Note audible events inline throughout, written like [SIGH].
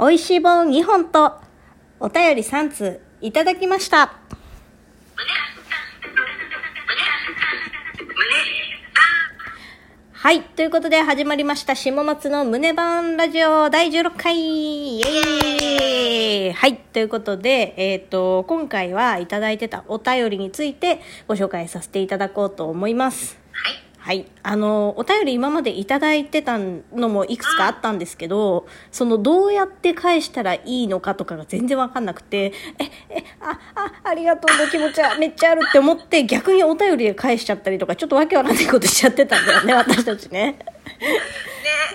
美味しい棒2本とお便り3通いただきました。はい。ということで始まりました。下松の胸版ラジオ第16回イエーイはい。ということで、えっ、と、今回はいただいてたお便りについてご紹介させていただこうと思います。はい。はい。あの、お便り今までいただいてたのもいくつかあったんですけど、そのどうやって返したらいいのかとかが全然わかんなくて、え、え、あ、あ、ありがとうの気持ちはめっちゃあるって思って逆にお便りで返しちゃったりとか、ちょっとわけわかんないことしちゃってたんだよね、[LAUGHS] 私たちね。ね。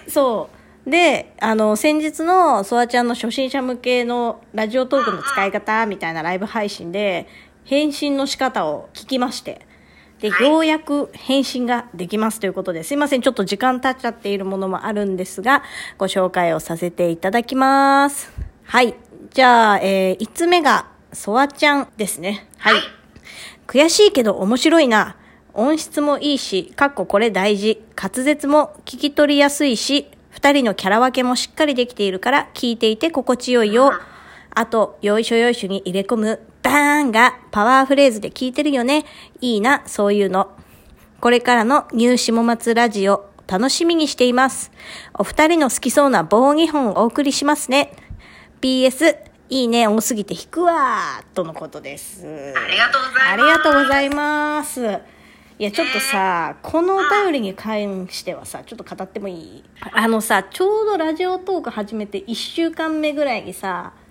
そう。で、あの、先日のソワちゃんの初心者向けのラジオトークの使い方みたいなライブ配信で、返信の仕方を聞きまして、で、はいようやく返信ができますということで、すいません、ちょっと時間経っちゃっているものもあるんですが、ご紹介をさせていただきます。はい。じゃあ、えー、5つ目が、ソワちゃんですね。はいはい悔しいけど面白いな。音質もいいし、かっここれ大事。滑舌も聞き取りやすいし、二人のキャラ分けもしっかりできているから聞いていて心地よいよ。あと、よいしょよいしょに入れ込むバーンがパワーフレーズで聞いてるよね。いいな、そういうの。これからのニュー下松ラジオ、楽しみにしています。お二人の好きそうな棒2本お送りしますね。PS、いいね、多すぎて引くわとのことです。ありがとうございます。ありがとうございます。いや、ちょっとさ、このお便りに関してはさ、ちょっと語ってもいい？あのさ、ちょうどラジオトーク始めて1週間目ぐらいにさ、うん。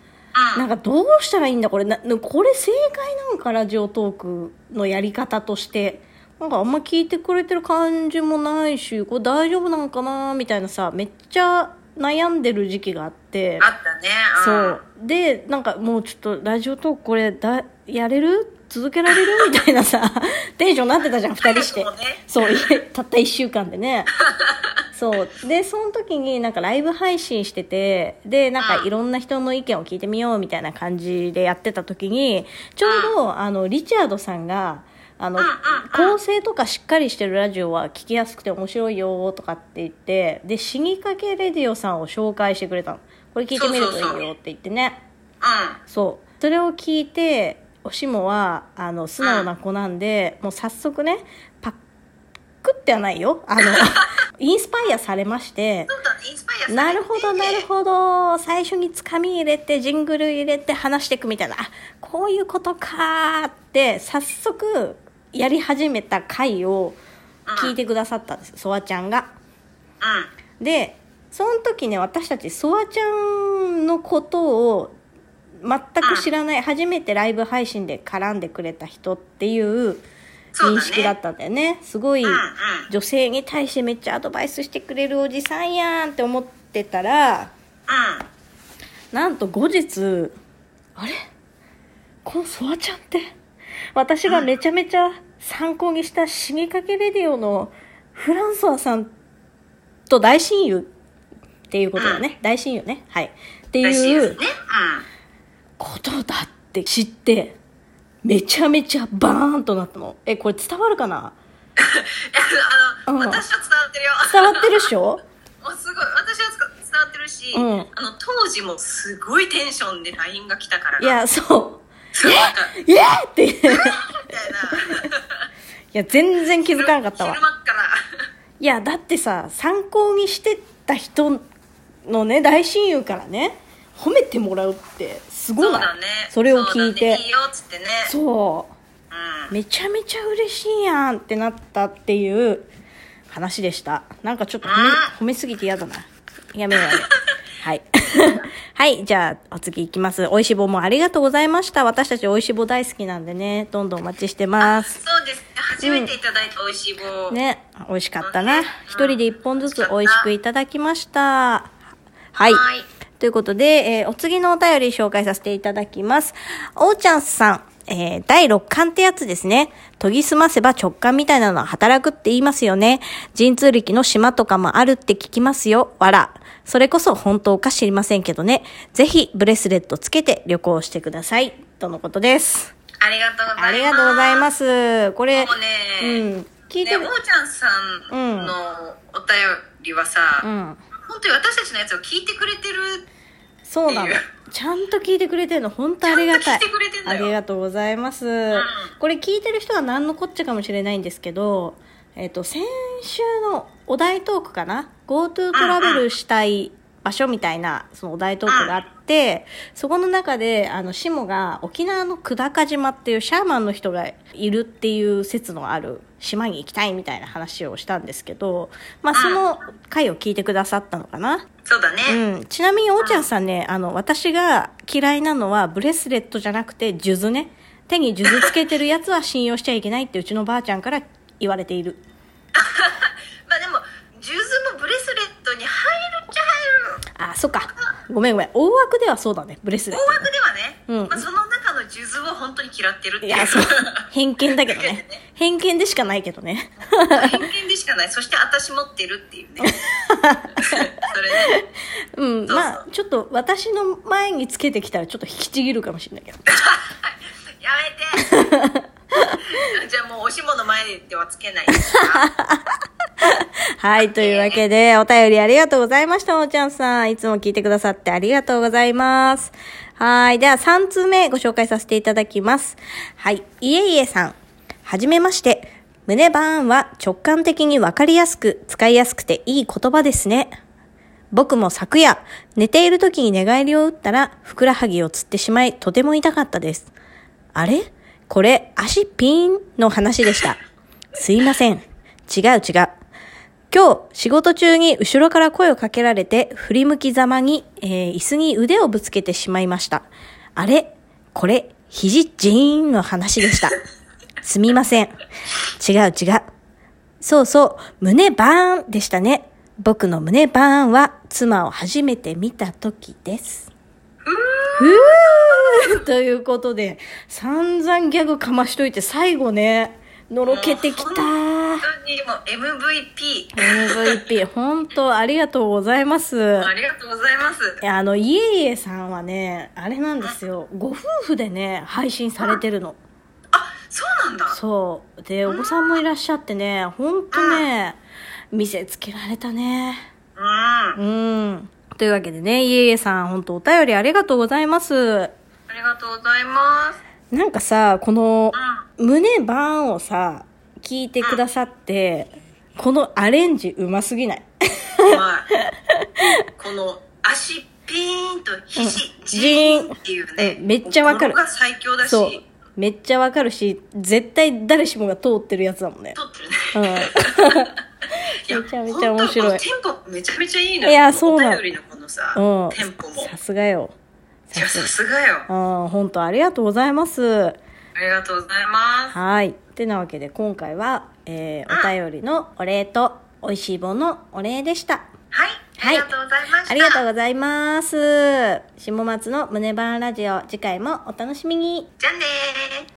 なんかどうしたらいいんだこれな、これ正解なんかラジオトークのやり方として。なんかあんま聞いてくれてる感じもないし、これ大丈夫なんかなみたいなさ、めっちゃ悩んでる時期があって。あったね。そう。で、なんかもうちょっとラジオトークこれだ、やれる？続けられる？みたいなさ、[LAUGHS] テンションになってたじゃん、二人して早くもね。そう、たった一週間でね。そう。で、その時になんかライブ配信してて、で、なんかいろんな人の意見を聞いてみようみたいな感じでやってた時に、ちょうど、あの、リチャードさんが、あの構成とかしっかりしてるラジオは聞きやすくて面白いよとかって言って、で、死にかけレディオさんを紹介してくれたの。これ聞いてみるといいよって言ってね。うん。そう。それを聞いて、おしもは、あの、素直な子なんで、もう早速ね、パックってはないよ。あの、[LAUGHS] インスパイアされまして、ね。インスパイアされてなるほど、なるほど。最初につかみ入れて、ジングル入れて話していくみたいな。あ、こういうことかーって、早速、やり始めた回を聞いてくださったんです。ソワちゃんが。うん。でその時ね私たちソワちゃんのことを全く知らない、初めてライブ配信で絡んでくれた人っていう認識だったんだよね。すごいうんうん。女性に対してめっちゃアドバイスしてくれるおじさんやんって思ってたらうん。なんと後日あれ？このソワちゃんって？私がめちゃめちゃ参考にした死にかけレディオのフランソワさんと大親友っていうことだね、大親友ね。はい。っていう。ことだって知ってめちゃめちゃバーンとなったのえこれ伝わるかな？[LAUGHS] うん。あの、うん私は伝わってるよ。伝わってるっしょ？[LAUGHS] もうすごい。私は伝わってるし、うんあの、当時もすごいテンションで LINE が来たから。い、やそうすごい [LAUGHS] え？ーっていみたいな。や全然気づかなかったわ昼間っから。いやだってさ参考にしてた人のね大親友からね褒めてもらうってすごい。なそね。それを聞いて。そうだね。いいよっつってね。そう。うん。めちゃめちゃ嬉しいやんってなったっていう話でした。なんかちょっと褒めうん。褒めすぎて嫌だな。やめようやめよう。[LAUGHS] はい。[LAUGHS] はいじゃあお次いきます。おいしぼもありがとうございました。私たちおいしぼ大好きなんでね。どんどんお待ちしてます。そうですね。初めていただいた美味しい棒。ね、美味しかったな。うん。一人で一本ずつ美味しくいただきました。はい。はいということで、えーお次のお便り紹介させていただきます。おーちゃんさん、えー第6巻ってやつですね。研ぎ澄ませば直感みたいなのは働くって言いますよね。神通力の島とかもあるって聞きますよ。わら。それこそ本当か知りませんけどね。ぜひブレスレットつけて旅行してください。とのことです。ありがとうございます。ありがとうございます。これ、ねうん。聞いてね、る。おーちゃんさんのお便りはさ、うん。本当に私たちのやつを聞いてくれてるそうなの。ちゃんと聞いてくれてるの、本当ありがたいあよりがとうございます。これ聞いてる人は何のこっちゃかもしれないんですけど、えっ、と、先週のお題トークかな ?GoTo トラベルしたい場所みたいな、そのお題トークがあって、そこの中で、あの、シモが沖縄の久高島っていうシャーマンの人がいるっていう説のある島に行きたいみたいな話をしたんですけど、まあ、その回を聞いてくださったのかな？そうだね。うん、ちなみにおーちゃんさんね、あの、私が嫌いなのはブレスレットじゃなくて数珠ね。手に数珠つけてるやつは信用しちゃいけないってうちのばあちゃんから言われている。まあでも、数珠もブレスレットに入るっちゃ入る。あ、そっか。ごめんごめん。大枠ではそうだね、ブレスレット。大枠ではね、うんまあ、その中の数珠を本当に嫌ってるっていう。いや、そう。[LAUGHS] 偏見だけどねね。偏見でしかないけどね。偏見でしかない。そして私持ってるっていうね。[LAUGHS] それね。うん、そうそうまあ、ちょっと私の前につけてきたらちょっと引きちぎるかもしれないけど。[LAUGHS] やめてじゃあもうおしもの前ではつけないですか？はい、というわけで、お便りありがとうございました、おーちゃんさん。いつも聞いてくださってありがとうございます。はい、では3通目ご紹介させていただきます。はい、いえいえさん。はじめまして。胸バーンは直感的にわかりやすく、使いやすくていい言葉ですね。僕も昨夜、寝ている時に寝返りを打ったら、ふくらはぎをつってしまい、とても痛かったです。あれ？これ、足ピーンの話でした。すいません。違う違う。今日、仕事中に後ろから声をかけられて、振り向きざまに、えー椅子に腕をぶつけてしまいました。あれ？これ、肘ジーンの話でした。[LAUGHS] すみません。違う違う。そうそう、胸バーンでしたね。僕の胸バーンは、妻を初めて見た時です。ふー [LAUGHS] ということで、散々ギャグかましといて、最後ね、のろけてきた。本当にもう MVP。MVP、本当ありがとうございます。ありがとうございますあの、いえいえさんはね、あれなんですよ。ご夫婦でね、配信されてるの。あ、そうなんだ。そう。で、お子さんもいらっしゃってね、ほんとね、見せつけられたね。うん。うん。というわけでね、いえいえさん、本当お便りありがとうございます。ありがとうございます。なんかさ、この、う胸バーンをさ、聞いてくださって、このアレンジうますぎないん。まあ、この足ピーンと肘、ジーンっていうね。うんめっちゃわかるが最強だし、そう。めっちゃわかるし、絶対誰しもが通ってるやつだもんね。撮ってるね。うん。[LAUGHS] めちゃめちゃ面白いテンポめちゃめちゃいいのいやそうなのお便りのこのさ、うん。テンポも。さすがよ。さすがよ。うん、本当ありがとうございます。ありがとうございます。はい。てなわけで今回は、えー、お便りのお礼と、美味しい棒のお礼でした。はい。あはいりがとうございました。ありがとうございます。下松の胸バーンラジオ、次回もお楽しみに。じゃあねー。